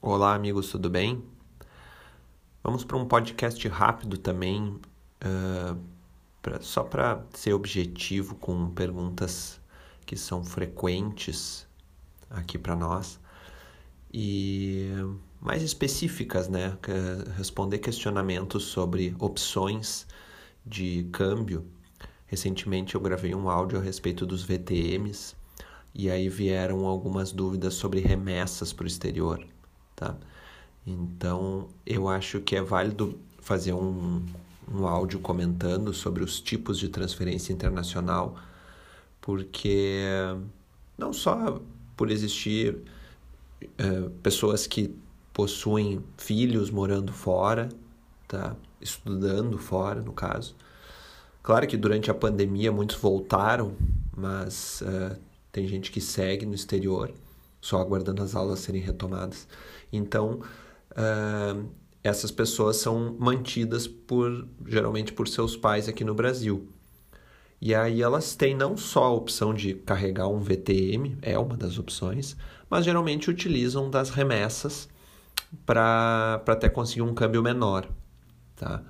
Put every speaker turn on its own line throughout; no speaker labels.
Olá, amigos, tudo bem? Vamos para um podcast rápido também, uh, pra, só para ser objetivo com perguntas que são frequentes aqui para nós e mais específicas, né? Responder questionamentos sobre opções de câmbio. Recentemente eu gravei um áudio a respeito dos VTMs e aí vieram algumas dúvidas sobre remessas para o exterior tá? Então, eu acho que é válido fazer um, um áudio comentando sobre os tipos de transferência internacional, porque não só por existir é, pessoas que possuem filhos morando fora, tá? estudando fora, no caso. Claro que durante a pandemia muitos voltaram, mas uh, tem gente que segue no exterior só aguardando as aulas serem retomadas. Então, uh, essas pessoas são mantidas por geralmente por seus pais aqui no Brasil. E aí elas têm não só a opção de carregar um VTM, é uma das opções, mas geralmente utilizam das remessas para até conseguir um câmbio menor, tá?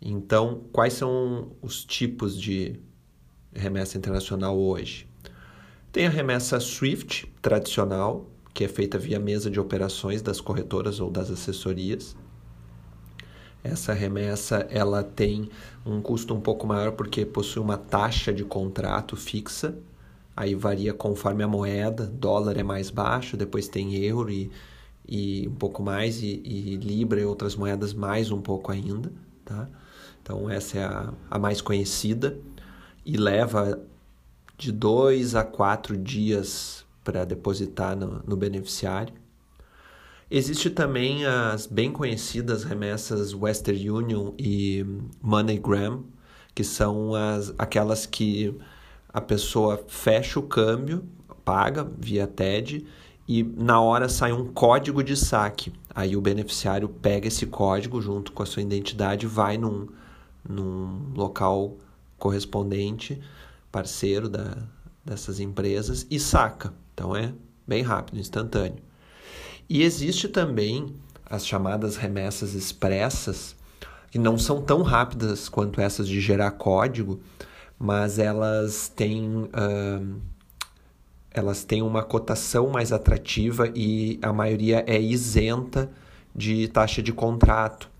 Então, quais são os tipos de remessa internacional hoje? Tem a remessa SWIFT tradicional, que é feita via mesa de operações das corretoras ou das assessorias. Essa remessa ela tem um custo um pouco maior porque possui uma taxa de contrato fixa. Aí varia conforme a moeda. Dólar é mais baixo, depois tem euro e, e um pouco mais, e, e libra e outras moedas mais um pouco ainda. Tá? Então essa é a, a mais conhecida e leva de dois a quatro dias para depositar no, no beneficiário. Existe também as bem conhecidas remessas Western Union e MoneyGram, que são as, aquelas que a pessoa fecha o câmbio, paga via TED e na hora sai um código de saque. Aí o beneficiário pega esse código junto com a sua identidade, vai num, num local correspondente parceiro da, dessas empresas e saca. Então é bem rápido, instantâneo. E existe também as chamadas remessas expressas, que não são tão rápidas quanto essas de gerar código, mas elas têm, uh, elas têm uma cotação mais atrativa e a maioria é isenta de taxa de contrato.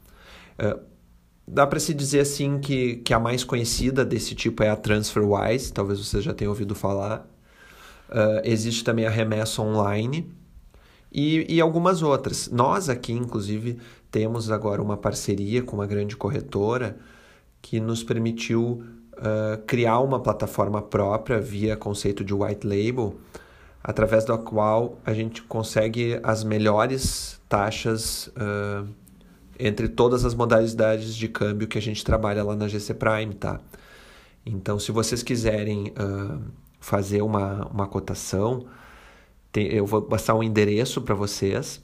Dá para se dizer assim que, que a mais conhecida desse tipo é a TransferWise, talvez você já tenha ouvido falar. Uh, existe também a remessa online e, e algumas outras. Nós aqui, inclusive, temos agora uma parceria com uma grande corretora que nos permitiu uh, criar uma plataforma própria via conceito de white label, através da qual a gente consegue as melhores taxas uh, entre todas as modalidades de câmbio que a gente trabalha lá na GC Prime, tá? Então, se vocês quiserem uh, fazer uma, uma cotação, tem, eu vou passar um endereço para vocês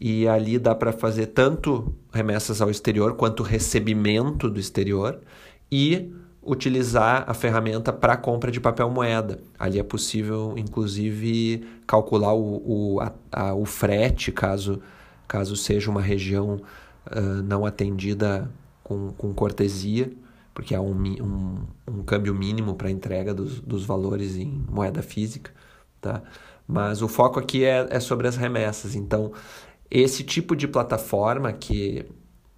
e ali dá para fazer tanto remessas ao exterior quanto recebimento do exterior e utilizar a ferramenta para compra de papel moeda. Ali é possível, inclusive, calcular o, o, a, a, o frete, caso, caso seja uma região não atendida com, com cortesia, porque há um, um, um câmbio mínimo para entrega dos, dos valores em moeda física, tá? Mas o foco aqui é, é sobre as remessas. Então, esse tipo de plataforma que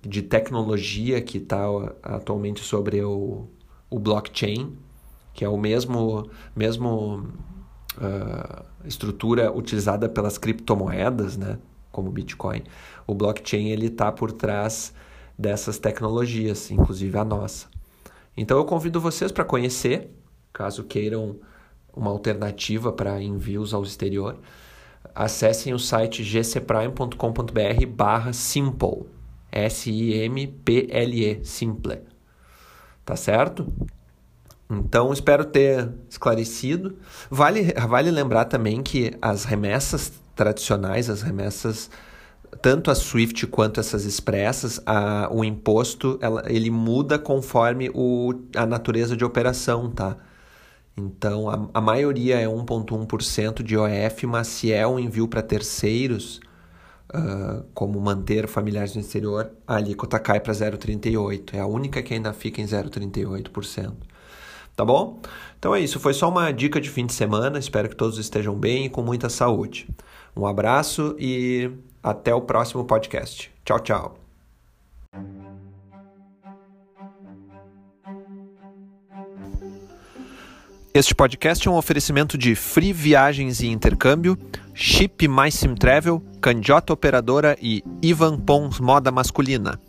de tecnologia que está atualmente sobre o, o blockchain, que é o mesmo, mesmo uh, estrutura utilizada pelas criptomoedas, né? Como o Bitcoin. O blockchain ele está por trás dessas tecnologias, inclusive a nossa. Então eu convido vocês para conhecer, caso queiram uma alternativa para envios ao exterior, acessem o site gcprime.com.br barra simple, S-I-M-P-L-E, simple. Tá certo? Então, espero ter esclarecido. Vale, vale lembrar também que as remessas tradicionais, as remessas, tanto a SWIFT quanto essas expressas, a, o imposto ela, ele muda conforme o, a natureza de operação, tá? Então, a, a maioria é 1,1% de OF, mas se é um envio para terceiros, uh, como manter familiares no exterior, a alíquota cai para 0,38. É a única que ainda fica em 0,38%. Tá bom? Então é isso, foi só uma dica de fim de semana. Espero que todos estejam bem e com muita saúde. Um abraço e até o próximo podcast. Tchau, tchau. Este podcast é um oferecimento de Free Viagens e Intercâmbio, Chip Mais Sim Travel, Candiota Operadora e Ivan Pons Moda Masculina.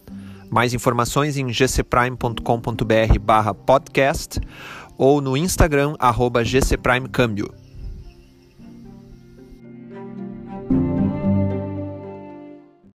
Mais informações em gcprime.com.br barra podcast ou no Instagram arroba gcprimecâmbio.